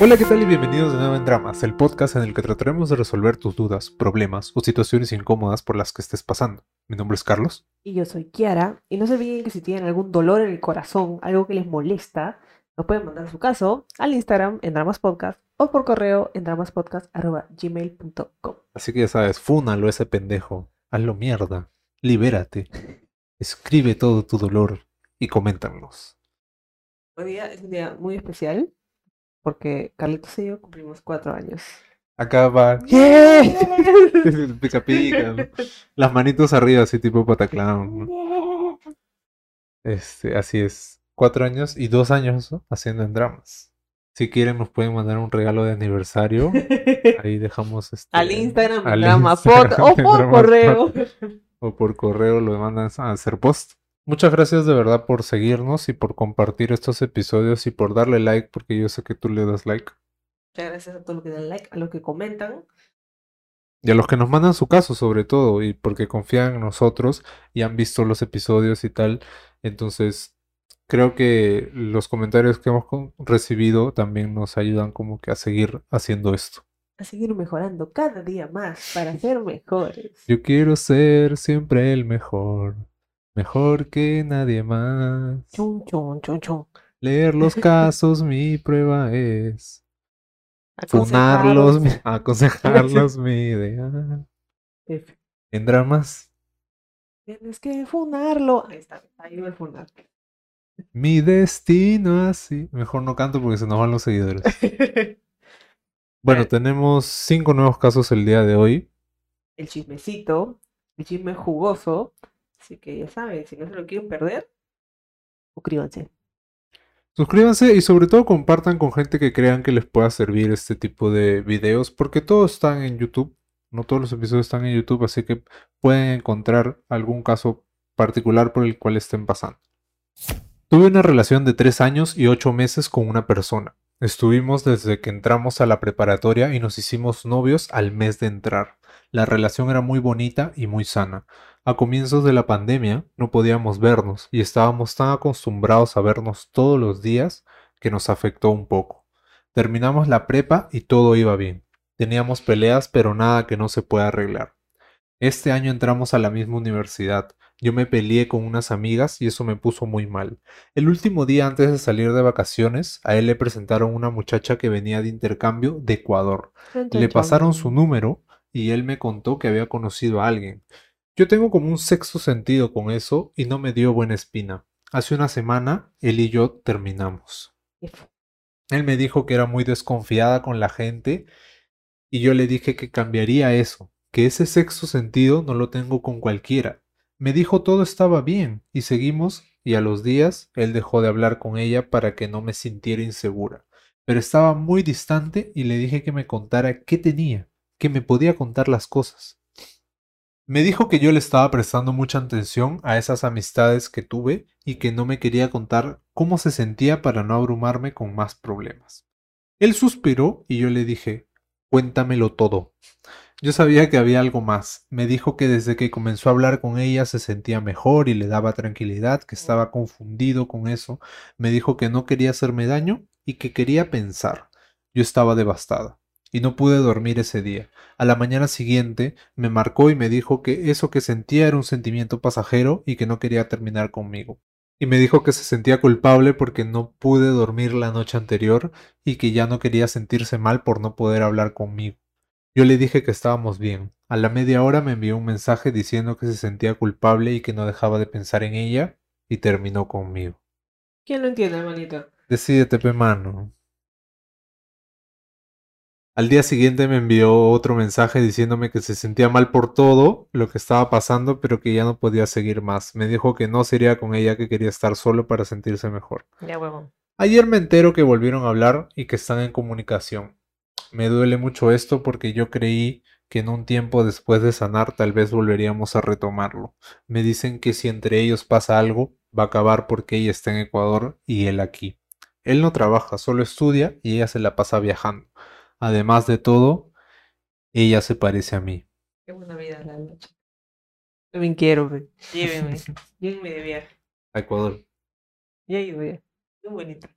Hola, ¿qué tal y bienvenidos de nuevo en Dramas, el podcast en el que trataremos de resolver tus dudas, problemas o situaciones incómodas por las que estés pasando. Mi nombre es Carlos. Y yo soy Kiara. Y no se olviden que si tienen algún dolor en el corazón, algo que les molesta, nos pueden mandar su caso al Instagram en Dramas Podcast o por correo en dramaspodcast.gmail.com. Así que ya sabes, fúnalo ese pendejo, hazlo mierda, libérate, escribe todo tu dolor y coméntanos. Hoy día es un día muy especial porque Carlitos y yo cumplimos cuatro años. Acá va. pica pica. ¿no? Las manitos arriba, así tipo pataclown. ¿no? Este, así es. Cuatro años y dos años ¿no? haciendo en dramas. Si quieren nos pueden mandar un regalo de aniversario. Ahí dejamos este. Al Instagram, al Instagram o por correo. o por correo lo mandan a hacer post. Muchas gracias de verdad por seguirnos y por compartir estos episodios y por darle like porque yo sé que tú le das like. Muchas gracias a todos los que dan like, a los que comentan. Y a los que nos mandan su caso sobre todo y porque confían en nosotros y han visto los episodios y tal. Entonces creo que los comentarios que hemos recibido también nos ayudan como que a seguir haciendo esto. A seguir mejorando cada día más para ser mejores. Yo quiero ser siempre el mejor, mejor que nadie más. Chun, chun, chun, chun. Leer los casos, mi prueba es. Funarlos, mi- aconsejarlos, mi ideal. F. En dramas, Tienes que funarlo. Ahí está, ahí va el funar. mi destino así. Mejor no canto porque se nos van los seguidores. Bueno, tenemos cinco nuevos casos el día de hoy. el chismecito, el chisme jugoso. Así que ya saben, si no se lo quieren perder, suscríbanse. Suscríbanse y sobre todo compartan con gente que crean que les pueda servir este tipo de videos porque todos están en YouTube. No todos los episodios están en YouTube, así que pueden encontrar algún caso particular por el cual estén pasando. Tuve una relación de 3 años y 8 meses con una persona. Estuvimos desde que entramos a la preparatoria y nos hicimos novios al mes de entrar. La relación era muy bonita y muy sana. A comienzos de la pandemia no podíamos vernos y estábamos tan acostumbrados a vernos todos los días que nos afectó un poco. Terminamos la prepa y todo iba bien. Teníamos peleas pero nada que no se pueda arreglar. Este año entramos a la misma universidad. Yo me peleé con unas amigas y eso me puso muy mal. El último día antes de salir de vacaciones, a él le presentaron una muchacha que venía de intercambio de Ecuador. Le pasaron su número y él me contó que había conocido a alguien. Yo tengo como un sexto sentido con eso y no me dio buena espina. Hace una semana, él y yo terminamos. Él me dijo que era muy desconfiada con la gente y yo le dije que cambiaría eso, que ese sexto sentido no lo tengo con cualquiera. Me dijo todo estaba bien y seguimos y a los días él dejó de hablar con ella para que no me sintiera insegura. Pero estaba muy distante y le dije que me contara qué tenía, que me podía contar las cosas. Me dijo que yo le estaba prestando mucha atención a esas amistades que tuve y que no me quería contar cómo se sentía para no abrumarme con más problemas. Él suspiró y yo le dije, cuéntamelo todo. Yo sabía que había algo más. Me dijo que desde que comenzó a hablar con ella se sentía mejor y le daba tranquilidad, que estaba confundido con eso. Me dijo que no quería hacerme daño y que quería pensar. Yo estaba devastada y no pude dormir ese día. A la mañana siguiente me marcó y me dijo que eso que sentía era un sentimiento pasajero y que no quería terminar conmigo. Y me dijo que se sentía culpable porque no pude dormir la noche anterior y que ya no quería sentirse mal por no poder hablar conmigo. Yo le dije que estábamos bien. A la media hora me envió un mensaje diciendo que se sentía culpable y que no dejaba de pensar en ella y terminó conmigo. ¿Quién lo entiende, hermanito? Decídete, pe mano. Al día siguiente me envió otro mensaje diciéndome que se sentía mal por todo lo que estaba pasando, pero que ya no podía seguir más. Me dijo que no sería con ella, que quería estar solo para sentirse mejor. Ya, huevón. Ayer me entero que volvieron a hablar y que están en comunicación. Me duele mucho esto porque yo creí que en un tiempo después de sanar tal vez volveríamos a retomarlo. Me dicen que si entre ellos pasa algo, va a acabar porque ella está en Ecuador y él aquí. Él no trabaja, solo estudia y ella se la pasa viajando. Además de todo, ella se parece a mí. Qué buena vida la noche. Yo bien quiero, güey. Llévenme. Llévenme de viaje. A Ecuador. Ya ido, ya. Muy bonito.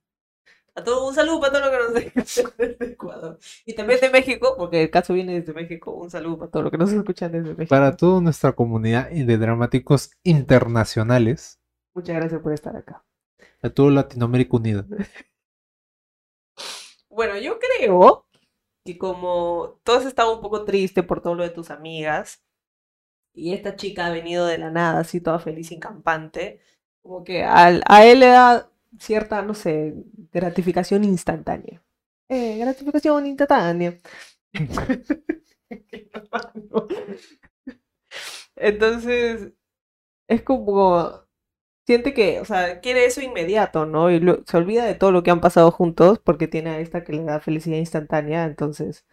A todo, un saludo para todo lo que nos escuchan desde Ecuador. Y también de México, porque el caso viene desde México. Un saludo para todo lo que nos escuchan desde México. Para toda nuestra comunidad de dramáticos internacionales, Muchas gracias por estar acá. a todo Latinoamérica Unida. Bueno, yo creo que como tú has estado un poco triste por todo lo de tus amigas y esta chica ha venido de la nada, así toda feliz y campante, como que al- a él le da cierta, no sé, gratificación instantánea. Eh, gratificación instantánea. Entonces, es como, siente que, o sea, quiere eso inmediato, ¿no? Y lo- se olvida de todo lo que han pasado juntos porque tiene a esta que le da felicidad instantánea. Entonces,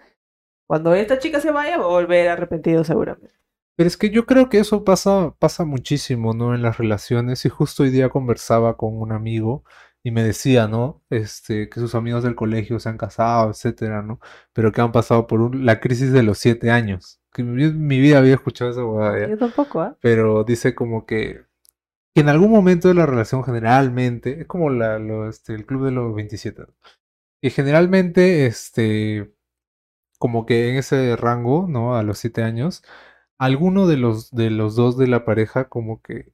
cuando esta chica se vaya, va a volver arrepentido seguramente. Pero es que yo creo que eso pasa, pasa muchísimo, ¿no? En las relaciones. Y justo hoy día conversaba con un amigo y me decía, ¿no? Este, que sus amigos del colegio se han casado, etcétera, ¿no? Pero que han pasado por un- la crisis de los siete años. Que en mi vida había escuchado esa huevada. Yo tampoco, ¿ah? Pero dice como que, que en algún momento de la relación generalmente, es como la, lo, este, el club de los 27, ¿no? Y generalmente, este, como que en ese rango, ¿no? A los siete años, alguno de los, de los dos de la pareja como que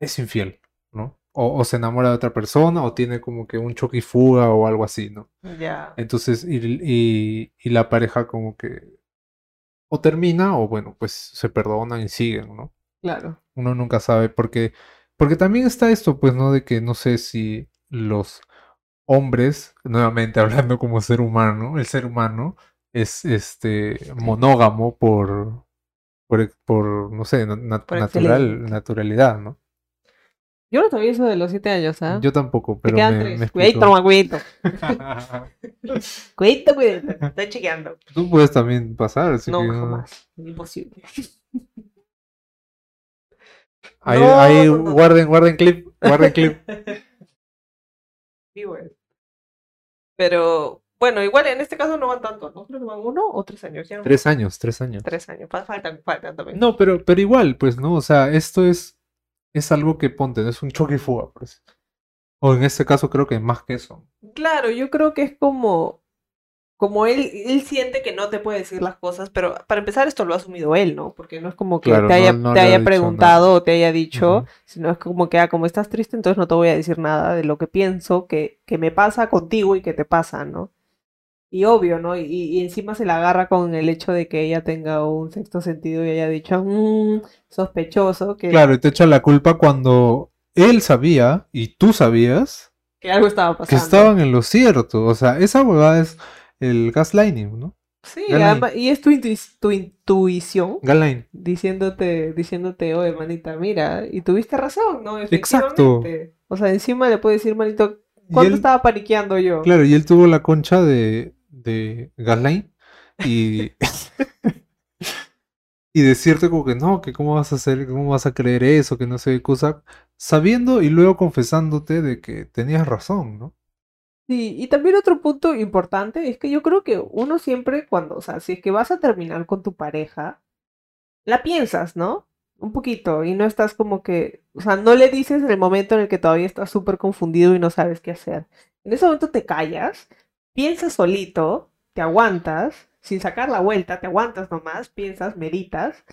es infiel, ¿no? O, o se enamora de otra persona, o tiene como que un choque y fuga o algo así, ¿no? Ya. Entonces, y, y, y la pareja como que o termina, o bueno, pues se perdonan y siguen, ¿no? Claro. Uno nunca sabe, porque, porque también está esto, pues, ¿no? De que no sé si los hombres, nuevamente hablando como ser humano, el ser humano es este monógamo por, por, por no sé, Por natural, naturalidad, ¿no? Yo no sabía eso de los siete años, ¿ah? Yo tampoco, pero me, tres. me cuidadito. Estoy chequeando. Tú puedes también pasar, así No, que jamás. Imposible. Ahí, No, guarden, guarden clip, guarden clip. Sí. Pero, bueno, igual en este caso no van tanto, ¿no? Creo que van uno o tres años. Ya Tres años, tres años. Tres años. Fa- Faltan, faltan también. No, pero, pero igual, pues, ¿no? O sea, esto es, es algo que ponte, no es un choque y fuga, pues. O en este caso creo que más que eso. Claro, yo creo que es como, como él, él siente que no te puede decir las cosas, pero para empezar esto lo ha asumido él, ¿no? Porque no es como que Claro, te haya, no te preguntado o te haya dicho, sino es como que, ah, como estás triste, entonces no te voy a decir nada de lo que pienso, que, que me pasa contigo y que te pasa, ¿no? Y obvio, ¿no? Y, y encima se la agarra con el hecho de que ella tenga un sexto sentido y haya dicho, "Mm, sospechoso, que, Claro, y te echa la culpa cuando él sabía y tú sabías que algo estaba que pasando. estaban en lo cierto. O sea, esa huevada es el gaslighting, ¿no? Sí, además- y es tu, tu intuición Gaslighting. diciéndote, diciéndote, oye, manita, mira, y tuviste razón, ¿no? Exacto. O sea, encima le puede decir, manito, ¿cuánto él- estaba paniqueando yo? Claro, y él tuvo la concha de, de Gaslight y, y decirte como que no, que cómo vas a hacer, cómo vas a creer eso, que no sé qué cosa, sabiendo y luego confesándote de que tenías razón, ¿no? Sí, y también otro punto importante es que yo creo que uno siempre cuando, o sea, si es que vas a terminar con tu pareja, la piensas, ¿no? Un poquito, y no estás como que, o sea, no le dices en el momento en el que todavía estás súper confundido y no sabes qué hacer. En ese momento te callas, piensas solito, te aguantas, sin sacar la vuelta, te aguantas nomás, piensas, meditas.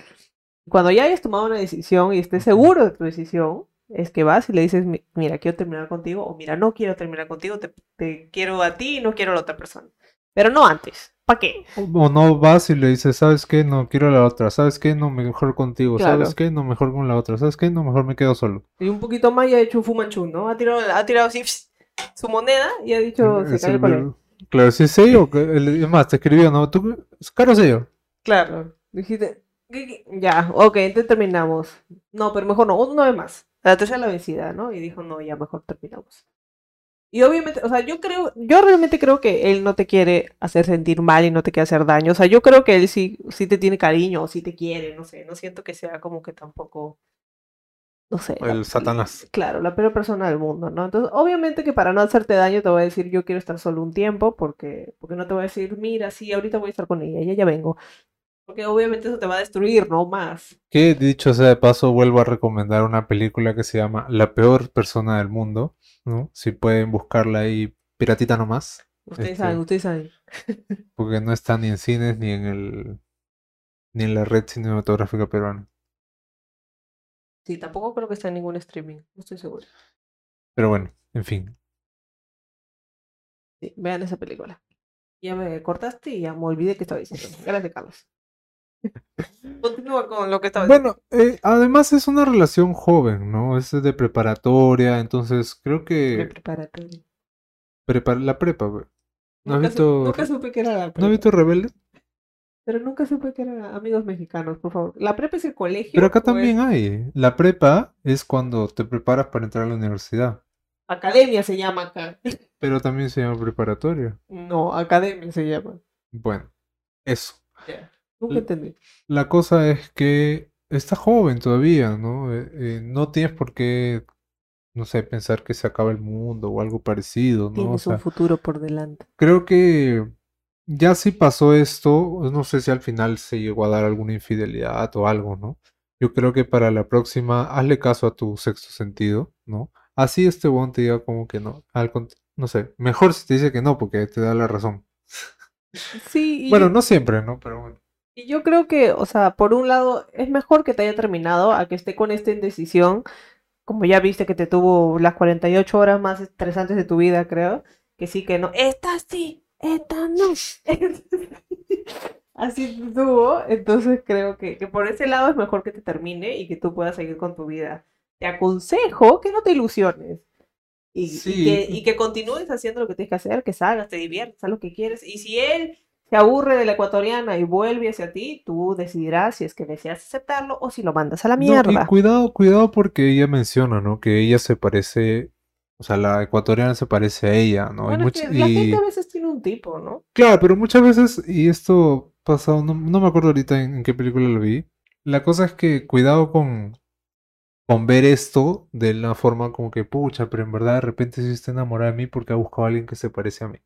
Cuando ya hayas tomado una decisión y estés seguro de tu decisión, es que vas y le dices, "Mi- mira, quiero terminar contigo, o mira, no quiero terminar contigo, te, te quiero a ti y no quiero a la otra persona. Pero no antes. ¿Para qué? O, no vas y le dices, ¿sabes qué? No quiero a la otra, ¿sabes qué? No, mejor contigo, Claro. ¿sabes qué? No, mejor con la otra, ¿sabes qué? No, mejor me quedo solo. Y un poquito más y ha hecho un fumanchú, ¿no? Ha tirado, ha tirado así su moneda y ha dicho, se Es cae el ver- Claro, sí, sello, que el- es más, te escribió, ¿no? ¿Tú, caro sello? Claro. Dijiste, ya, ok, entonces terminamos. No, pero mejor no, una vez más. La tercera la vencida, ¿no? Y dijo, no, ya mejor terminamos. Y obviamente, o sea, yo creo, yo realmente creo que él no te quiere hacer sentir mal y no te quiere hacer daño. O sea, yo creo que él sí, sí te tiene cariño o sí te quiere, no sé, no siento que sea como que tampoco, no sé. la- El Satanás. Claro, la peor persona del mundo, ¿no? Entonces, obviamente que para no hacerte daño te voy a decir yo quiero estar solo un tiempo porque, porque no te voy a decir, mira, sí, ahorita voy a estar con ella, ya ya vengo. Porque obviamente eso te va a destruir, no más. Que dicho sea de paso, vuelvo a recomendar una película que se llama La peor persona del mundo, ¿no? Si pueden buscarla ahí, piratita nomás. Ustedes Este- saben, ustedes saben. Porque no está ni en cines ni en el ni en la red cinematográfica peruana. Sí, tampoco creo que está en ningún streaming, no estoy seguro. Pero bueno, en fin. Sí, vean esa película. Ya me cortaste y ya me olvidé que estaba diciendo. Gracias, Carlos. Continúa con lo que estaba diciendo. Bueno, eh, además es una relación joven, ¿no? Es de preparatoria, entonces creo que preparatoria. prepara la prepa, güey. ¿No has Nunca, su- visto, nunca supe que era la ¿no has prepa. visto Rebelde? Pero nunca supe que era amigos mexicanos, por favor. ¿La prepa es el colegio? Pero acá o es también hay. La prepa es cuando te preparas para entrar a la universidad, Academia se llama acá. pero también se llama preparatoria. No, academia se llama. Bueno, eso. Ya. Nunca L- entendí. La cosa es que está joven todavía, ¿no? Eh, eh, no tienes por qué, no sé, pensar que se acaba el mundo o algo parecido, ¿no? O Tienes sea, un futuro por delante. creo que ya si pasó esto, no sé si al final se llegó a dar alguna infidelidad o algo, ¿no? Yo creo que para la próxima, hazle caso a tu sexto sentido, ¿no? Así este bon te diga como que no, al no sé, mejor si te dice que no, porque te da la razón. Sí, y, Bueno, no siempre, ¿no? Pero bueno. Y yo creo que, o sea, por un lado, es mejor que te haya terminado a que esté con esta indecisión, como ya viste que te tuvo las 48 horas más estresantes de tu vida, creo, que sí, que no, esta sí, esta no. Así tuvo, entonces creo que, que por ese lado es mejor que te termine y que tú puedas seguir con tu vida. Te aconsejo que no te ilusiones. Y, y Sí. que, y que continúes haciendo lo que tienes que hacer, que salgas, te diviertas, haz lo que quieres. Y si él se aburre de la ecuatoriana y vuelve hacia ti, tú decidirás si es que deseas aceptarlo o si lo mandas a la No, y mierda. cuidado, cuidado porque ella menciona, ¿no? Que ella se parece, o sea, la ecuatoriana se parece a ella, ¿no? Y Bueno, es much- que la gente y- a veces tiene un tipo, ¿no? Claro, pero muchas veces, y esto pasado, no, no me acuerdo ahorita en, en qué película lo vi, la cosa es que cuidado con, con ver esto de la forma como que, pucha, pero en verdad de repente sí está enamorada de mí porque ha buscado a alguien que se parece a mí.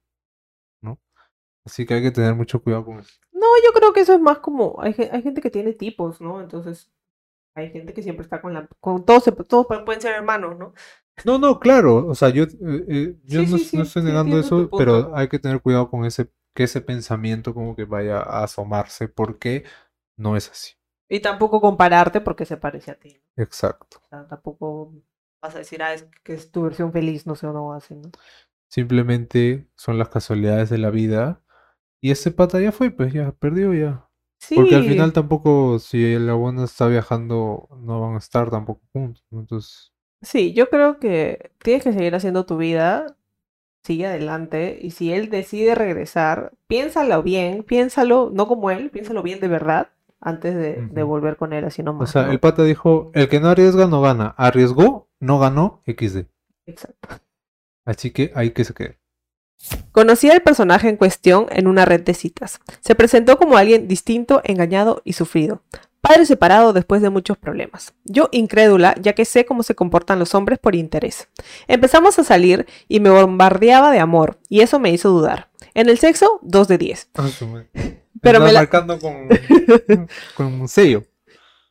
Así que hay que tener mucho cuidado con eso. No, yo creo que eso es más como, hay, hay gente que tiene tipos, ¿no? Entonces, hay gente que siempre está con la, con todos, todos pu- pueden ser hermanos, ¿no? No, no, claro, o sea, yo, eh, eh, yo Sí, no, sí, no sí, estoy sí, negando eso, pero hay que tener cuidado con ese, que ese pensamiento como que vaya a asomarse porque no es así. Y tampoco compararte porque se parece a ti. Exacto. O sea, tampoco vas a decir, ah, es que es tu versión feliz, no sé, o no así, ¿no? Simplemente son las casualidades de la vida. Y ese pata ya fue, pues ya perdió ya. Sí, Porque al final tampoco, si la buena está viajando, no van a estar tampoco juntos. sí, yo creo que tienes que seguir haciendo tu vida, sigue adelante, y si él decide regresar, piénsalo bien, piénsalo, no como él, piénsalo bien de verdad, antes de, volver con él así o nomás, sea, ¿no? el pata dijo, el que no arriesga no gana. Arriesgó, no ganó, XD. Exacto. Así que hay que se quede. Conocí al personaje en cuestión en una red de citas. Se presentó como alguien distinto, engañado y sufrido. Padre separado después de muchos problemas. Yo incrédula, ya que sé cómo se comportan los hombres por interés. Empezamos a salir y me bombardeaba de amor, y eso me hizo dudar. En el sexo, 2 de 10. Pero me la- marcando con, con un sello.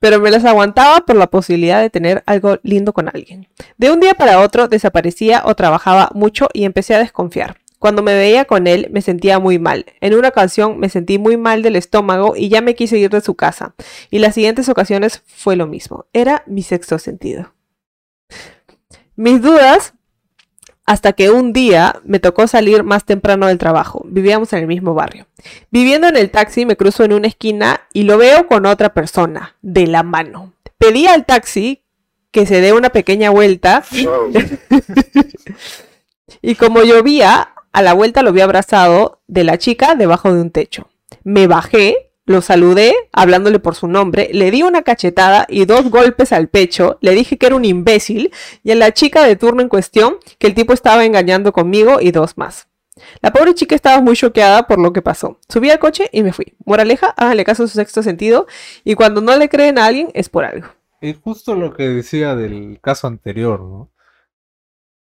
pero me las aguantaba por la posibilidad de tener algo lindo con alguien. De un día para otro desaparecía o trabajaba mucho y empecé a desconfiar. Cuando me veía con él me sentía muy mal. En una ocasión me sentí muy mal del estómago y ya me quise ir de su casa. Y las siguientes ocasiones fue lo mismo. Era mi sexto sentido. Mis dudas hasta que un día me tocó salir más temprano del trabajo. Vivíamos en el mismo barrio. Viviendo en el taxi me cruzo en una esquina y lo veo con otra persona, de la mano. Pedí al taxi que se dé una pequeña vuelta y como llovía, a la vuelta lo vi abrazado de la chica debajo de un techo. Me bajé, lo saludé hablándole por su nombre, le di una cachetada y dos golpes al pecho, le dije que era un imbécil y a la chica de turno en cuestión que el tipo estaba engañando conmigo y dos más. La pobre chica estaba muy choqueada por lo que pasó. Subí al coche y me fui. Moraleja, háganle caso a su sexto sentido y cuando no le creen a alguien es por algo. Es justo lo que decía del caso anterior, ¿no?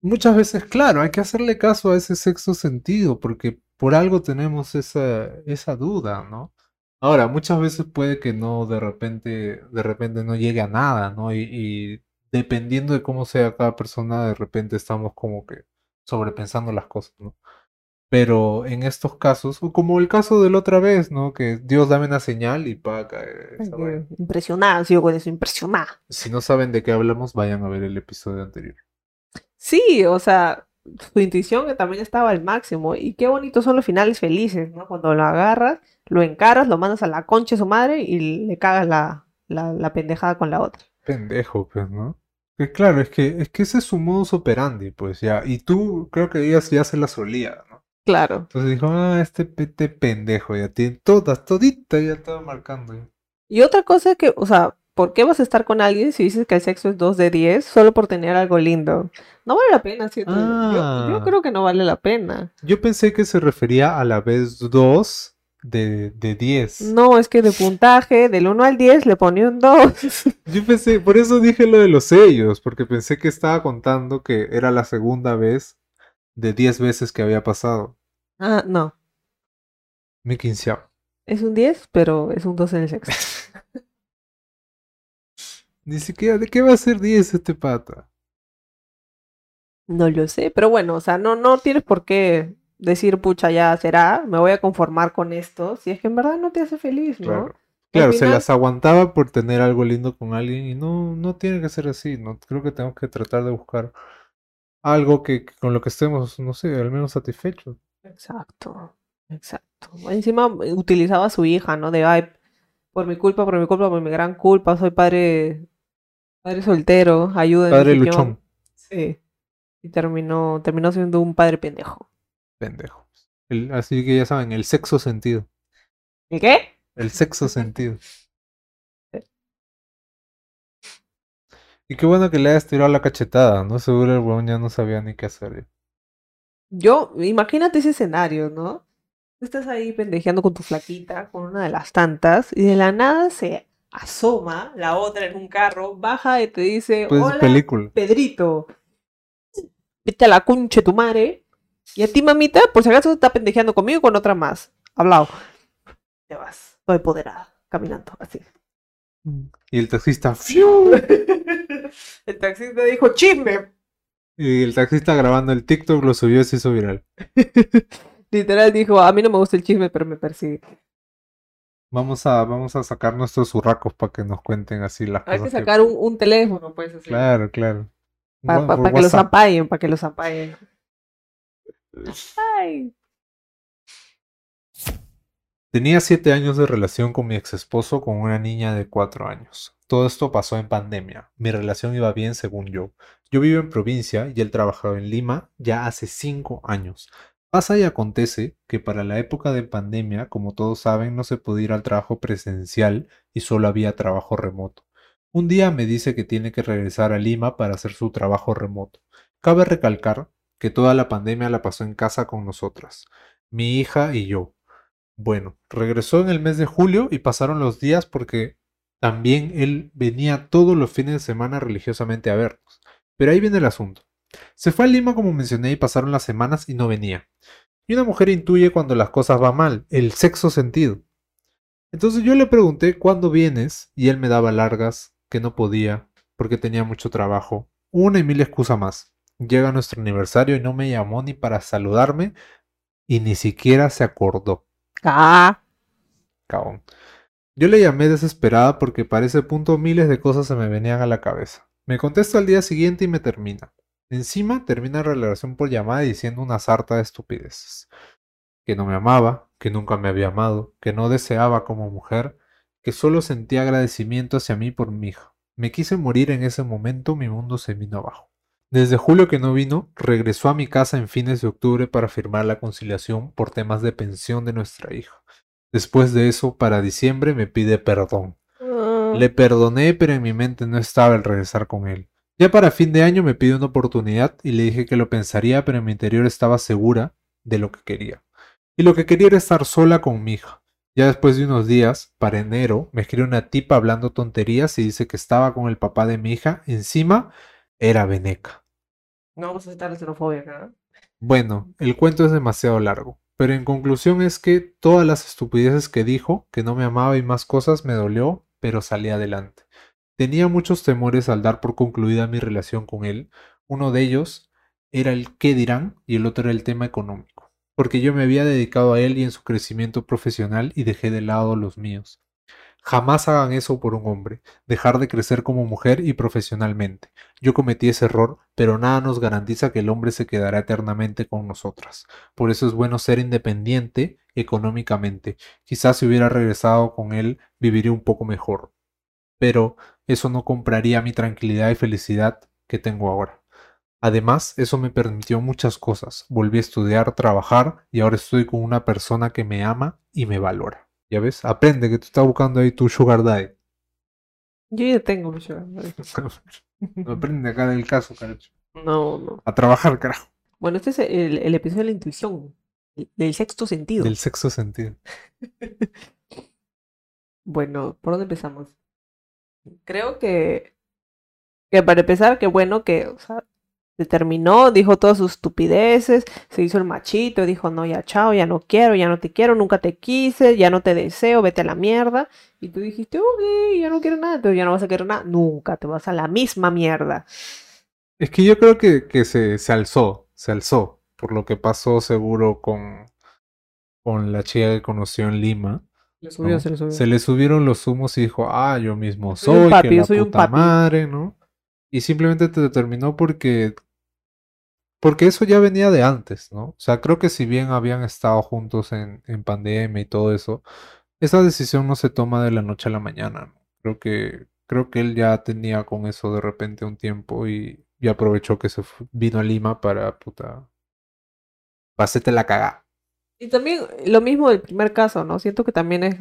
Muchas veces, claro, hay que hacerle caso a ese sexto sentido, porque por algo tenemos esa, esa duda, ¿no? Ahora, muchas veces puede que no, de repente, de repente no llegue a nada, ¿no? Y, y dependiendo de cómo sea cada persona, de repente estamos como que sobrepensando las cosas, ¿no? Pero en estos casos, o como el caso de la otra vez, ¿no? Que Dios dame una señal y pa, cae. Impresionada, sigo con eso, impresionada. Si no saben de qué hablamos, vayan a ver el episodio anterior. Sí, o sea, su intuición también estaba al máximo. Y qué bonitos son los finales felices, ¿no? Cuando lo agarras, lo encaras, lo mandas a la concha de su madre y le cagas la, la, la pendejada con la otra. Pendejo, pues, ¿no? Que claro, es que, es que ese es su modus operandi, pues ya. Y tú creo que ella ya se la solía, ¿no? Claro. Entonces dijo, ah, este, este pendejo ya tiene todas, toditas, ya estaba marcando. ya. Y otra cosa que, o sea, ¿por qué vas a estar con alguien si dices que el sexo es 2 de 10 solo por tener algo lindo? No vale la pena, ¿cierto? Yo- Yo, Ah. creo que no vale la pena. Yo pensé que se refería a la vez 2 de, de 10. No, es que de puntaje, del 1 al 10 le pone un 2. Yo pensé, por eso dije lo de los sellos, porque pensé que estaba contando que era la segunda vez de 10 veces que había pasado. ah, no. Me quinceaba. Es un 10, pero es un 2 en el sexo. Ni siquiera, ¿de qué va a ser 10 este pata? No lo sé, pero bueno, o sea, no, no tienes por qué decir, pucha, ya será, me voy a conformar con esto, si es que en verdad no te hace feliz, ¿no? Claro. Claro, se las aguantaba por tener algo lindo con alguien y no, no tiene que ser así, ¿no? Creo que tenemos que tratar de buscar algo que, que con lo que estemos, no sé, al menos satisfechos. Exacto, exacto. Encima eh, utilizaba a su hija, ¿no? De, ay, por mi culpa, por mi culpa, por mi gran culpa, soy padre, padre soltero, ayúdenme, Padre señor". luchón, Sí. Y terminó, terminó siendo un padre pendejo. pendejo. El- así que ya saben, el sexo sentido. ¿Y qué? El sexo sentido. Y qué bueno que le hayas tirado la cachetada, ¿no? Seguro el weón ya no sabía ni qué hacer. Yo, imagínate ese escenario, ¿no? Tú estás ahí pendejeando con tu flaquita, con una de las tantas, y de la nada se asoma la otra en un carro, baja y te dice, Pues es hola, película. Pedrito, vete a la concha tu madre. Y a ti, mamita, por si acaso está pendejeando conmigo y con otra más. Hablado. Te vas, toda empoderada, caminando, así. Y el taxista, ¡fiu! El taxista dijo, chisme. Y el taxista grabando el TikTok lo subió y se hizo viral. Literal dijo, a mí no me gusta el chisme, pero me persigue. Vamos a, vamos a sacar nuestros zurracos para que nos cuenten así las Hay cosas. que sacar un, un teléfono, pues, así. Claro, claro. Para que los apaguen, para que los apaguen. Ay. Tenía siete años de relación con mi ex esposo con una niña de cuatro años. Todo esto pasó en pandemia. Mi relación iba bien según yo. Yo vivo en provincia y él trabajaba en Lima ya hace cinco años. Pasa y acontece que para la época de pandemia, como todos saben, no se podía ir al trabajo presencial y solo había trabajo remoto. Un día me dice que tiene que regresar a Lima para hacer su trabajo remoto. Cabe recalcar que toda la pandemia la pasó en casa con nosotras, mi hija y yo. Bueno, regresó en el mes de julio y pasaron los días porque también él venía todos los fines de semana religiosamente a vernos. Pero ahí viene el asunto. Se fue a Lima como mencioné y pasaron las semanas y no venía. Y una mujer intuye cuando las cosas van mal, el sexo sentido. Entonces yo le pregunté cuándo vienes y él me daba largas, que no podía, porque tenía mucho trabajo. Una y mil excusa más. Llega nuestro aniversario y no me llamó ni para saludarme y ni siquiera se acordó. Ah, Cabón. Yo le llamé desesperada porque para ese punto miles de cosas se me venían a la cabeza. Me contesta al día siguiente y me termina. Encima termina la relación por llamada diciendo una sarta de estupideces. Que no me amaba, que nunca me había amado, que no deseaba como mujer, que solo sentía agradecimiento hacia mí por mi hija. Me quise morir en ese momento, mi mundo se vino abajo. Desde julio que no vino, regresó a mi casa en fines de octubre para firmar la conciliación por temas de pensión de nuestra hija. Después de eso, para diciembre me pide perdón. ah, Le perdoné, pero en mi mente no estaba el regresar con él. Ya para fin de año me pidió una oportunidad y le dije que lo pensaría, pero en mi interior estaba segura de lo que quería. Y lo que quería era estar sola con mi hija. Ya después de unos días, para enero, me escribe una tipa hablando tonterías y dice que estaba con el papá de mi hija. Encima, era veneca. no vamos a estar la xenofobia acá. Bueno, el cuento es demasiado largo. Pero en conclusión es que todas las estupideces que dijo, que no me amaba y más cosas, me dolió, pero salí adelante. Tenía muchos temores al dar por concluida mi relación con él. Uno de ellos era el qué dirán y el otro era el tema económico, porque yo me había dedicado a él y en su crecimiento profesional y dejé de lado los míos. Jamás hagan eso por un hombre, dejar de crecer como mujer y profesionalmente. Yo cometí ese error, pero nada nos garantiza que el hombre se quedará eternamente con nosotras. Por eso es bueno ser independiente económicamente. Quizás si hubiera regresado con él, viviría un poco mejor. Pero eso no compraría mi tranquilidad y felicidad que tengo ahora. Además, eso me permitió muchas cosas. Volví a estudiar, trabajar y ahora estoy con una persona que me ama y me valora. ¿Ya ves? Aprende que tú estás buscando ahí tu sugar daddy. Yo ya tengo mi sugar daddy. Aprende acá del caso, carajo. No, no. A trabajar, carajo. Bueno, este es el, el episodio de la intuición. Del sexto sentido. Del sexto sentido. bueno, ¿por dónde empezamos? Creo que, que para empezar, qué bueno que, o sea, terminó, dijo todas sus estupideces, se hizo el machito, dijo, no, ya chao, ya no quiero, ya no te quiero, nunca te quise, ya no te deseo, vete a la mierda. Y tú dijiste, ok, ya no quiero nada, entonces ya no vas a querer nada, nunca, te vas a la misma mierda. Es que yo creo que, que se, se alzó, se alzó, por lo que pasó seguro con, con la chica que conoció en Lima. Le subió, se le subió. Se le subieron los humos y dijo, ah, yo mismo soy, que la soy puta madre, ¿no? Y simplemente te determinó porque porque eso ya venía de antes, ¿no? O sea, creo que si bien habían estado juntos en, en pandemia y todo eso, esa decisión no se toma de la noche a la mañana, ¿no? Creo que, creo que él ya tenía con eso de repente un tiempo y, y aprovechó que se vino a Lima para, puta, pasete la cagada. Y también lo mismo del primer caso, ¿no? Siento que también es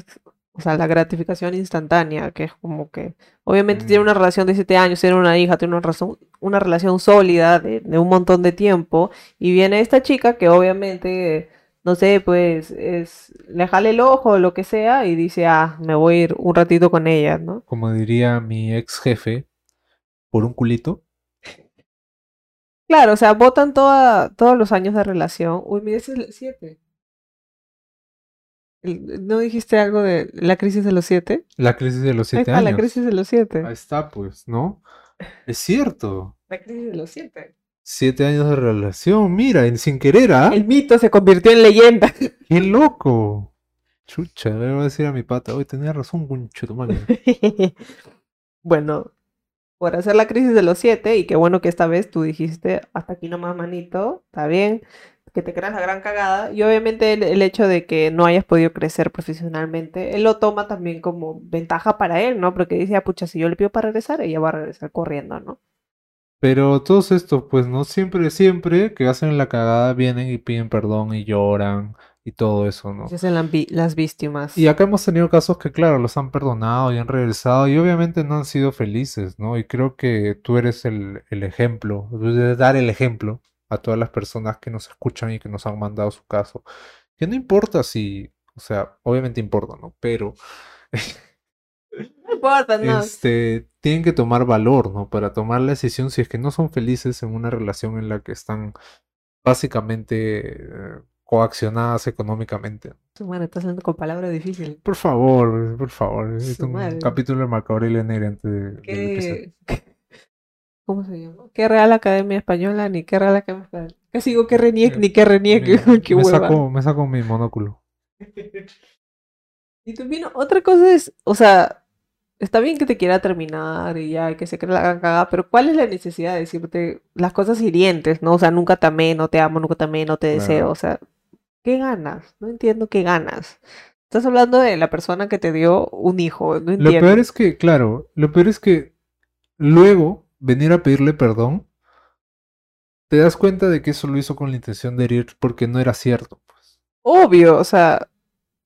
o sea, la gratificación instantánea, que es como que, obviamente tiene mm. una relación de siete años, tiene una hija, tiene una, razón, una relación sólida de, un montón de tiempo, y viene esta chica que obviamente, no sé, pues, es, le jale el ojo o lo que sea, y dice, ah, me voy a ir un ratito con ella, ¿no? Como diría mi ex jefe, por un culito. Claro, o sea, votan toda, todos los años de relación. Uy, mire, es siete. ¿No dijiste algo de la crisis de los siete? La crisis de los siete años. la crisis de los siete. Ahí está, pues, ¿no? Es cierto. La crisis de los siete. Siete años de relación, mira, en sin querer, ¿ah? El mito se convirtió en leyenda. ¡Qué loco! Chucha, le voy a decir a mi pata, hoy tenía razón, concho, tu bueno, por hacer la crisis de los siete, y qué bueno que esta vez tú dijiste, hasta aquí nomás, manito, está bien, que te creas la gran cagada. Y obviamente el, hecho de que no hayas podido crecer profesionalmente, él lo toma también como ventaja para él, ¿no? Porque dice, ah, pucha, si yo le pido para regresar, ella va a regresar corriendo, ¿no? Pero todos estos, pues no siempre, siempre que hacen la cagada vienen y piden perdón y lloran y todo eso, ¿no? Se hacen las víctimas. Y acá hemos tenido casos que, claro, los han perdonado y han regresado y obviamente no han sido felices, ¿no? Y creo que tú eres el, el ejemplo, de dar el ejemplo a todas las personas que nos escuchan y que nos han mandado su caso. Que no importa si, o sea, obviamente importa, ¿no? Pero... No importa, no. Este, tienen que tomar valor, ¿no? Para tomar la decisión si es que no son felices en una relación en la que están básicamente eh, coaccionadas económicamente. Bueno, estás hablando con palabras difíciles. Por favor, por favor. Es un capítulo de Marco Aurelio antes de, ¿Cómo se llama? ¿Qué Real Academia Española? Ni qué Real Academia Española. ¿Qué sigo? ¿Qué Reniec? Ni qué Reniec. me, saco, me saco mi monóculo. y también otra cosa es, o sea, está bien que te quiera terminar y ya, que se cree la cagada, pero ¿cuál es la necesidad de decirte las cosas hirientes, no? O sea, nunca te amé, no te amo, nunca te amé, no te deseo, o sea, ¿qué ganas? No entiendo qué ganas. Estás hablando de la persona que te dio un hijo, no entiendo. Lo peor es que, claro, lo peor es que luego venir a pedirle perdón, te das cuenta de que eso lo hizo con la intención de herir porque no era cierto. Pues. Obvio, o sea.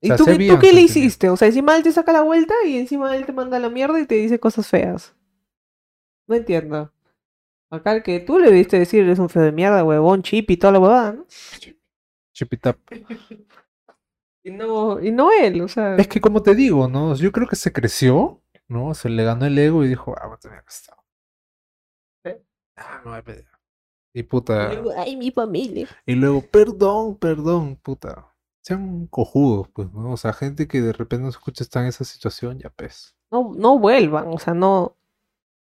¿Y tú, qué le hiciste? O sea, encima él te saca la vuelta y encima él te manda la mierda y te dice cosas feas. No entiendo. Acá el que tú le diste decir eres un feo de mierda, huevón, chip y toda la huevada, ¿no? Chip y tap. y no, y no él, o sea. Es que como te digo, ¿no? Yo creo que se creció, ¿no? Se le ganó el ego y dijo, ah, voy a tener que estar Ah, no hay Y puta. ay, mi familia. Y luego, perdón, perdón, puta. sean cojudos, pues, ¿no? O sea, gente que de repente no escucha está en esa situación, ya pues. No, no vuelvan, o sea, no,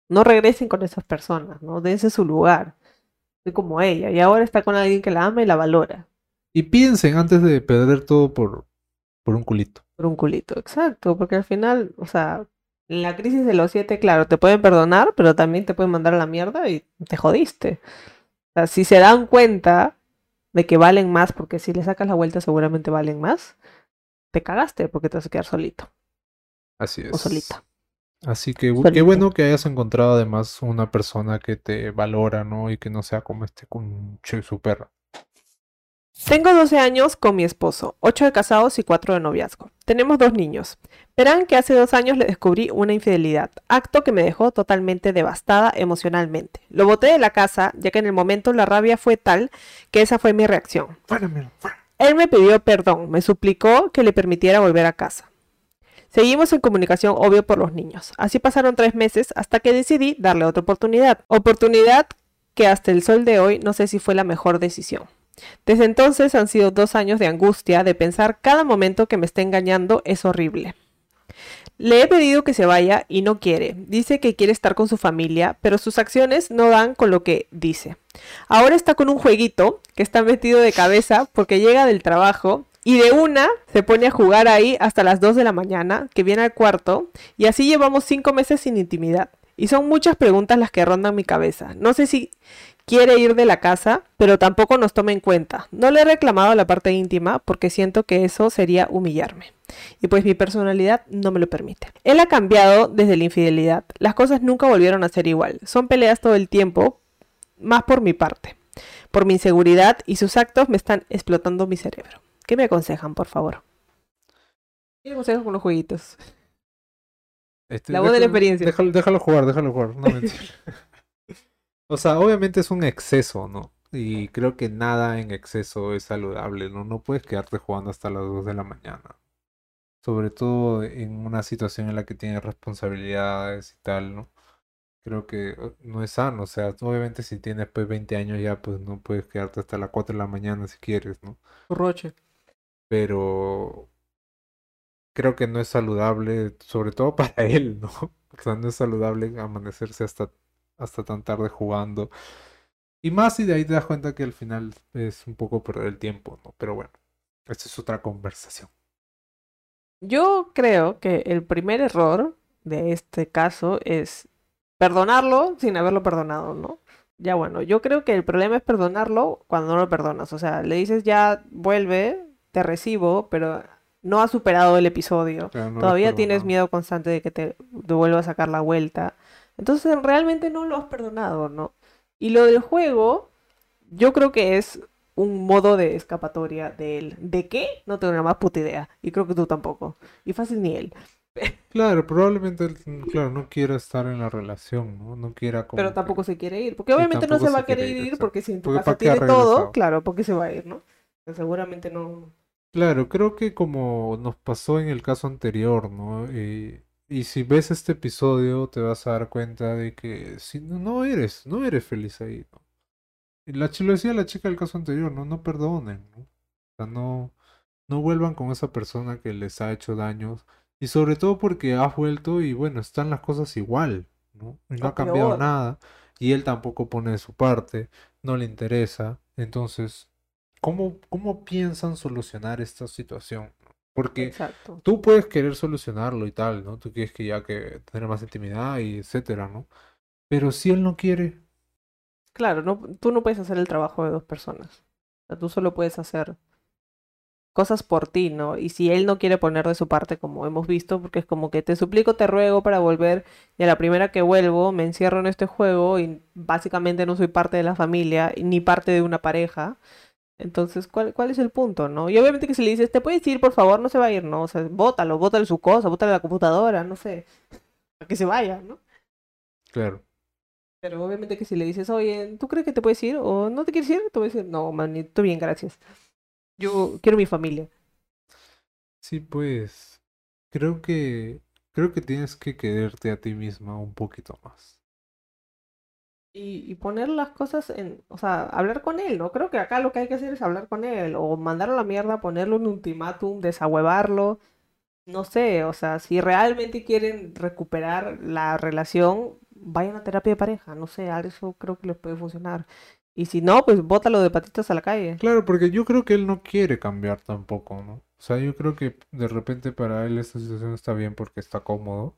no regresen con esas personas, ¿no? Dense su lugar. Soy como ella, y ahora está con alguien que la ama y la valora. Y piensen antes de perder todo por, por un culito. Por un culito, exacto, porque al final, o sea, la crisis de los siete, claro, te pueden perdonar, pero también te pueden mandar a la mierda y te jodiste. O sea, si se dan cuenta de que valen más, porque si le sacas la vuelta seguramente valen más, te cagaste porque te vas a quedar solito Así es. o solita. Así que qué bueno que hayas encontrado además una persona que te valora, ¿no? Y que no sea como este con su perra. Tengo 12 años con mi esposo, 8 de casados y 4 de noviazgo. Tenemos dos niños. Verán que hace dos años le descubrí una infidelidad, acto que me dejó totalmente devastada emocionalmente. Lo boté de la casa, ya que en el momento la rabia fue tal que esa fue mi reacción. Él me pidió perdón, me suplicó que le permitiera volver a casa. Seguimos en comunicación, obvio, por los niños. Así pasaron tres meses hasta que decidí darle otra oportunidad. Oportunidad que hasta el sol de hoy no sé si fue la mejor decisión. Desde entonces han sido dos años de angustia, de pensar cada momento que me está engañando es horrible. Le he pedido que se vaya y no quiere. Dice que quiere estar con su familia, pero sus acciones no dan con lo que dice. Ahora está con un jueguito que está metido de cabeza porque llega del trabajo y de una se pone a jugar ahí hasta las 2 de la mañana, que viene al cuarto, y así llevamos cinco meses sin intimidad. Y son muchas preguntas las que rondan mi cabeza. No sé si quiere ir de la casa, pero tampoco nos toma en cuenta. No le he reclamado la parte íntima porque siento que eso sería humillarme. Y pues mi personalidad no me lo permite. Él ha cambiado desde la infidelidad. Las cosas nunca volvieron a ser igual. Son peleas todo el tiempo, más por mi parte. Por mi inseguridad y sus actos me están explotando mi cerebro. ¿Qué me aconsejan, por favor? ¿Qué me aconsejan con los jueguitos? Este, La voz de la experiencia. Déjalo, déjalo jugar, déjalo jugar. No mentira. o sea, obviamente es un exceso, ¿no? Y creo que nada en exceso es saludable, ¿no? No puedes quedarte jugando hasta las 2 de la mañana. Sobre todo en una situación en la que tienes responsabilidades y tal, ¿no? Creo que eh, no es sano, o sea, obviamente si tienes pues 20 años ya, pues no puedes quedarte hasta las 4 de la mañana si quieres, ¿no? Roche. pero creo que no es saludable, sobre todo para él, ¿no? O sea, no es saludable amanecerse hasta, hasta tan tarde jugando. Y más si de ahí te das cuenta que al final es un poco perder el tiempo, ¿no? Pero bueno, esta es otra conversación. Yo creo que el primer error de este caso es perdonarlo sin haberlo perdonado, ¿no? Ya bueno, yo creo que el problema es perdonarlo cuando no lo perdonas. O sea, le dices ya vuelve, te recibo, pero no has superado el episodio. Claro, no Todavía tienes miedo constante de que te, te vuelva a sacar la vuelta. Entonces realmente no lo has perdonado, ¿no? Y lo del juego, yo creo que es un modo de escapatoria de él. ¿De qué? No tengo la más puta idea. Y creo que tú tampoco. Y fácil ni él. Claro, probablemente él, mm, claro, no quiera estar en la relación, ¿no? No quiera como Pero que- tampoco se quiere ir. Porque obviamente no se va a querer ir, porque si en tu Porque casa ¿para qué ha tiene todo, claro, porque se va a ir, ¿no? Pero seguramente no. Claro, creo que como nos pasó en el caso anterior, ¿no? Y, y si ves este episodio te vas a dar cuenta de que si no, no eres, no eres feliz ahí, ¿no? Y la lo decía la chica del caso anterior, ¿no? No perdonen, ¿no? O sea, no, no vuelvan con esa persona que les ha hecho daños. Y sobre todo porque has vuelto y bueno, están las cosas igual, ¿no? Y no ha cambiado peor. nada. Y él tampoco pone de su parte, no le interesa. Entonces, ¿cómo, cómo piensan solucionar esta situación? Porque Exacto. tú puedes querer solucionarlo y tal, ¿no? Tú quieres que ya que tener más intimidad y etcétera, ¿no? Pero si él no quiere, Claro, no, tú no puedes hacer el trabajo de dos personas. O sea, tú solo puedes hacer cosas por ti, ¿no? Y si él no quiere poner de su parte, como hemos visto, porque es como que te suplico, te ruego para volver, y a la primera que vuelvo me encierro en este juego y básicamente no soy parte de la familia ni parte de una pareja. Entonces, ¿cuál, cuál es el punto, no? Y obviamente que si le dices, ¿te puedes ir, por favor? No se va a ir, ¿no? O sea, bótalo, bótale su cosa, bótale la computadora, no sé. A que se vaya, ¿no? claro. Pero obviamente que si le dices, oye, ¿tú crees que te puedes ir? ¿O no te quieres ir? Te voy a decir, no, manito, bien, gracias. Yo quiero mi familia. Sí, pues creo que creo que tienes que quererte a ti misma un poquito más. Y, y poner las cosas en, o sea, hablar con él, ¿no? Creo que acá lo que hay que hacer es hablar con él, o mandarlo a la mierda, ponerle un ultimátum, desahuevarlo, no sé, o sea, si realmente quieren recuperar la relación, vayan a terapia de pareja, no sé, a eso creo que les puede funcionar. Y si no, pues bótalo de patitas a la calle. Claro, porque yo creo que él no quiere cambiar tampoco, ¿no? O sea, yo creo que de repente para él esta situación está bien porque está cómodo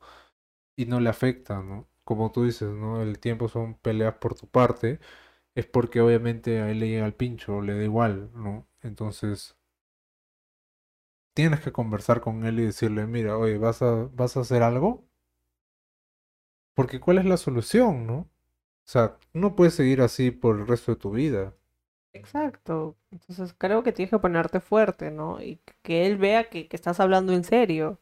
y no le afecta, ¿no? Como tú dices, ¿no? El tiempo son peleas por tu parte, es porque obviamente a él le llega el pincho, le da igual, ¿no? Entonces, tienes que conversar con él y decirle, mira, oye, ¿vas a, vas a hacer algo? Porque ¿cuál es la solución, no? O sea, no puedes seguir así por el resto de tu vida. Exacto. Entonces creo que tienes que ponerte fuerte, ¿no? Y que él vea que, que estás hablando en serio,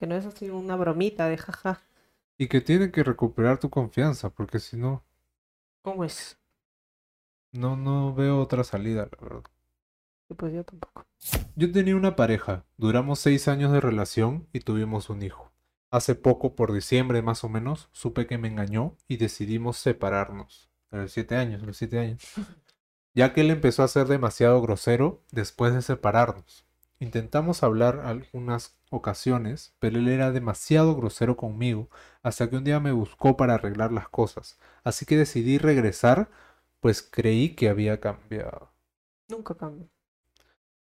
que no es así una bromita de jaja. Y que tiene que recuperar tu confianza, porque si no, ¿Cómo es? no, no veo otra salida, la verdad. Pues yo tampoco. Yo tenía una pareja, duramos seis años de relación y tuvimos un hijo. Hace poco, por diciembre más o menos, supe que me engañó y decidimos separarnos. A los siete años, a los siete años. Ya que él empezó a ser demasiado grosero después de separarnos. Intentamos hablar algunas ocasiones, pero él era demasiado grosero conmigo, hasta que un día me buscó para arreglar las cosas. Así que decidí regresar, pues creí que había cambiado. Nunca cambio.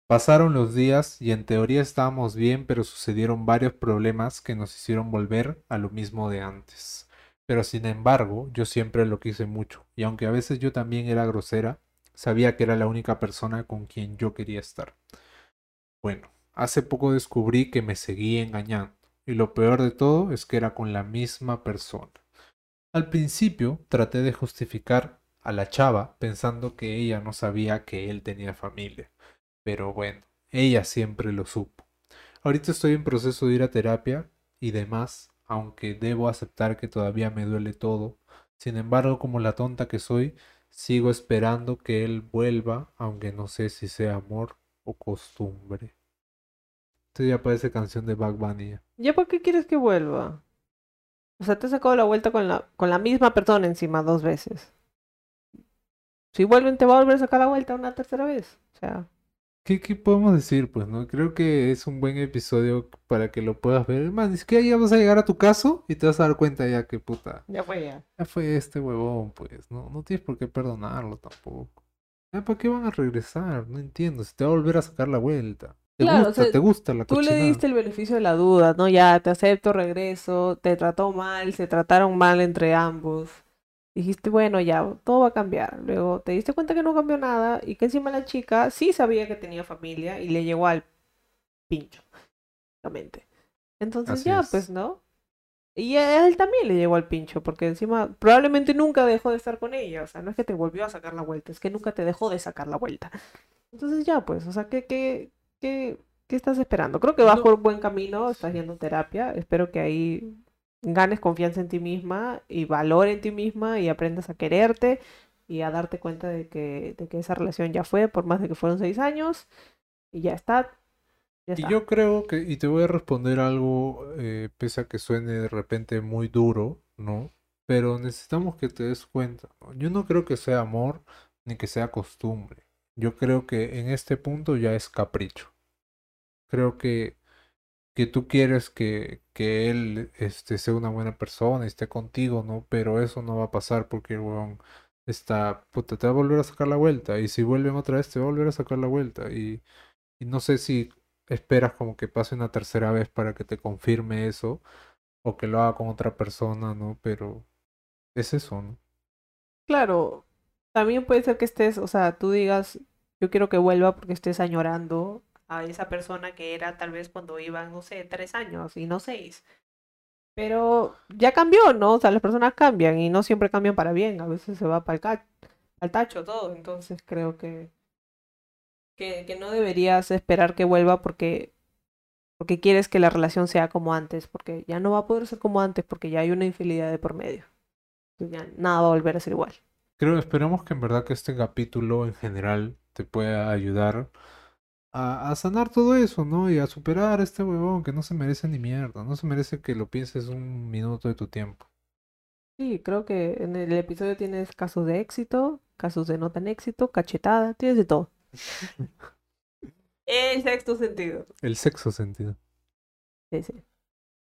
Pasaron los días y en teoría estábamos bien, pero sucedieron varios problemas que nos hicieron volver a lo mismo de antes. Pero sin embargo, yo siempre lo quise mucho, y aunque a veces yo también era grosera, sabía que era la única persona con quien yo quería estar. Bueno, hace poco descubrí que me seguía engañando, y lo peor de todo es que era con la misma persona. Al principio traté de justificar a la chava pensando que ella no sabía que él tenía familia pero bueno, ella siempre lo supo. Ahorita estoy en proceso de ir a terapia y demás, aunque debo aceptar que todavía me duele todo. Sin embargo, como la tonta que soy, sigo esperando que él vuelva, aunque no sé si sea amor o costumbre. Esto ya parece canción de Bug Bunny. ¿Ya por qué quieres que vuelva? O sea, te has sacado la vuelta con la, con la misma persona encima dos veces. Si vuelven, te va a volver a sacar la vuelta una tercera vez. O sea, ¿Qué, qué podemos decir? Pues no, creo que es un buen episodio para que lo puedas ver. Más, es que ya vas a llegar a tu caso y te vas a dar cuenta ya que puta. ya fue ya. Ya fue este huevón, pues. No, no tienes por qué perdonarlo tampoco. Ya, ¿Para qué van a regresar? No entiendo. Se te va a volver a sacar la vuelta. ¿Te Claro, o gusta? sea, ¿Te gusta la Tú le diste el beneficio de la duda, ¿no? Ya, te acepto, regreso, te trató mal, se trataron mal entre ambos. Dijiste, bueno, ya, todo va a cambiar. Luego te diste cuenta que no cambió nada y que encima la chica sí sabía que tenía familia y le llegó al pincho. Entonces Así ya, es. pues, ¿no? Y a él también le llegó al pincho, porque encima probablemente nunca dejó de estar con ella. O sea, no es que te volvió a sacar la vuelta, es que nunca te dejó de sacar la vuelta. Entonces ya, pues, o sea, ¿qué, qué, qué, qué estás esperando? Creo que vas No. por buen camino, estás yendo a terapia. Espero que ahí ganes confianza en ti misma y valor en ti misma y aprendas a quererte y a darte cuenta de que, de que esa relación ya fue, por más de que fueron seis años, y ya está. Y yo creo que, y te voy a responder algo, eh, pese a que suene de repente muy duro, ¿no? Pero necesitamos que te des cuenta, ¿no? Yo no creo que sea amor ni que sea costumbre. Yo creo que en este punto ya es capricho. Creo que, que tú quieres que, que él este, sea una buena persona y esté contigo, ¿no? Pero eso no va a pasar porque el huevón está, puta, te va a volver a sacar la vuelta. Y si vuelven otra vez, te va a volver a sacar la vuelta. Y, y no sé si esperas como que pase una tercera vez para que te confirme eso o que lo haga con otra persona, ¿no? Pero es eso, ¿no? Claro, también puede ser que estés, o sea, tú digas, yo quiero que vuelva porque estés añorando a esa persona que era tal vez cuando iban, no sé, tres años y no seis. Pero ya cambió, ¿no? O sea, las personas cambian y no siempre cambian para bien, a veces se va para el al tacho todo, entonces creo que, que, que no deberías esperar que vuelva porque, porque quieres que la relación sea como antes, porque ya no va a poder ser como antes porque ya hay una infidelidad de por medio. Ya nada va a volver a ser igual. Creo, esperamos que en verdad que este capítulo en general te pueda ayudar a, a sanar todo eso, ¿no? Y a superar a este huevón que no se merece ni mierda, no se merece que lo pienses un minuto de tu tiempo. Sí, creo que en el episodio tienes casos de éxito, casos de no tan éxito, cachetada, tienes de todo. El sexto sentido. El sexo sentido. Sí, sí.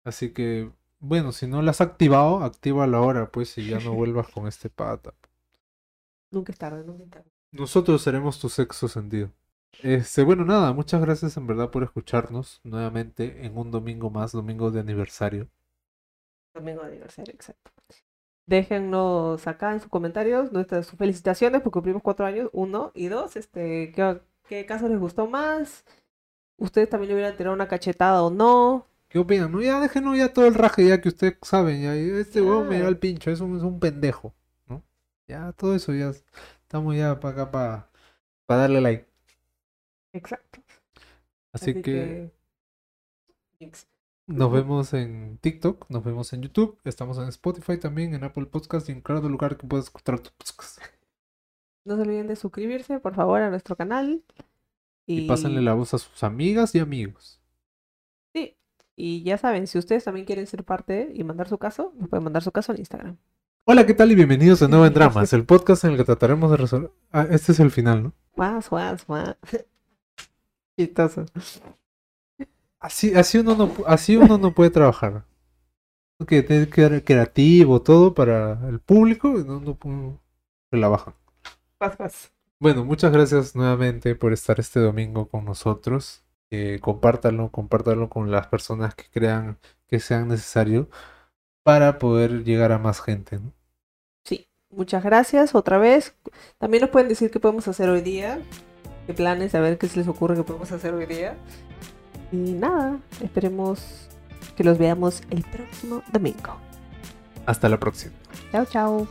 Así que, bueno, si no la has activado, actívalo ahora, pues, y ya no vuelvas con este pata. Nunca es tarde, nunca es tarde. Nosotros seremos tu sexo sentido. Este, bueno, nada, muchas gracias en verdad por escucharnos nuevamente en un domingo más, domingo de aniversario. Domingo de aniversario, exacto. Déjennos acá en sus comentarios nuestras sus felicitaciones porque cumplimos cuatro años, uno y dos, este, ¿qué, qué caso les gustó más? ¿Ustedes también le hubieran tirado una cachetada o no? ¿Qué opinan? No, ya déjenos ya todo el raje ya que ustedes saben, ya este huevón me da el pincho, es un, es un pendejo, ¿no? Ya todo eso ya estamos ya para acá para darle like. Exacto. Así, que. Nos vemos en TikTok, nos vemos en YouTube, estamos en Spotify también, en Apple Podcast y en cada lugar que puedas escuchar tu podcast. No se olviden de suscribirse, por favor, a nuestro canal. Y pásenle la voz a sus amigas y amigos. Sí. Y ya saben, si ustedes también quieren ser parte y mandar su caso, nos pueden mandar su caso en Instagram. Hola, ¿qué tal? Y bienvenidos de nuevo en Dramas, el podcast en el que trataremos de resolver... Ah, este es el final, ¿no? Guas, guas, guas. Chistoso. Así, así, uno, no, así uno no puede trabajar. Que tiene que ser creativo, todo para el público, y no, no, se la bajan. Bueno, muchas gracias nuevamente por estar este domingo con nosotros. Eh, compártanlo, compártanlo con las personas que crean que sean necesario para poder llegar a más gente. ¿no? Sí, muchas gracias otra vez. También nos pueden decir qué podemos hacer hoy día, qué planes, a ver qué se les ocurre que podemos hacer hoy día. Y nada, esperemos que los veamos el próximo domingo. Hasta la próxima. Chao, chao.